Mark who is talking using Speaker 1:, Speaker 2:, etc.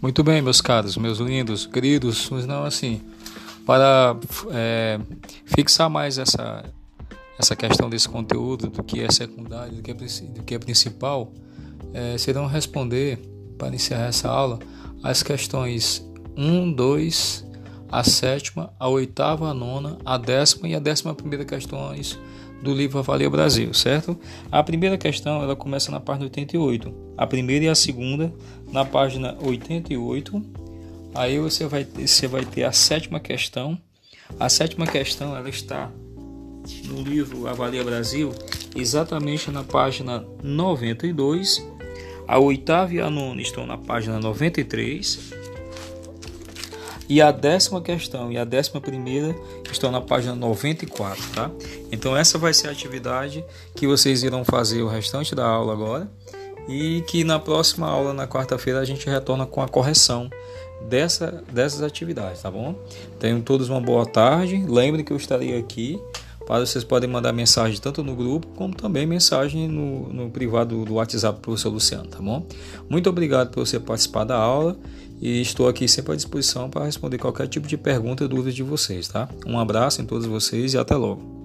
Speaker 1: Muito bem, meus caros, meus lindos, queridos, mas não assim, para é, fixar mais essa, essa questão desse conteúdo, do que é secundário, do que é, do que é principal, é, serão responder, para encerrar essa aula, as questões 1, 2, a sétima, a oitava, a nona, a décima e a décima primeira questões do livro Avalia Brasil, certo? A primeira questão ela começa na página 88, a primeira e a segunda na página 88. Aí você vai, você vai ter a sétima questão. A sétima questão ela está no livro Avalia Brasil, exatamente na página 92. A oitava e a nona estão na página 93 e a décima questão e a décima primeira estão na página 94, tá? Então essa vai ser a atividade que vocês irão fazer o restante da aula agora e que na próxima aula, na quarta-feira, a gente retorna com a correção dessa, dessas atividades, tá bom? Tenham todos uma boa tarde. Lembrem que eu estarei aqui para vocês podem mandar mensagem tanto no grupo como também mensagem no, no privado do WhatsApp do professor Luciano, tá bom? Muito obrigado por você participar da aula e estou aqui sempre à disposição para responder qualquer tipo de pergunta ou dúvida de vocês, tá? Um abraço em todos vocês e até logo.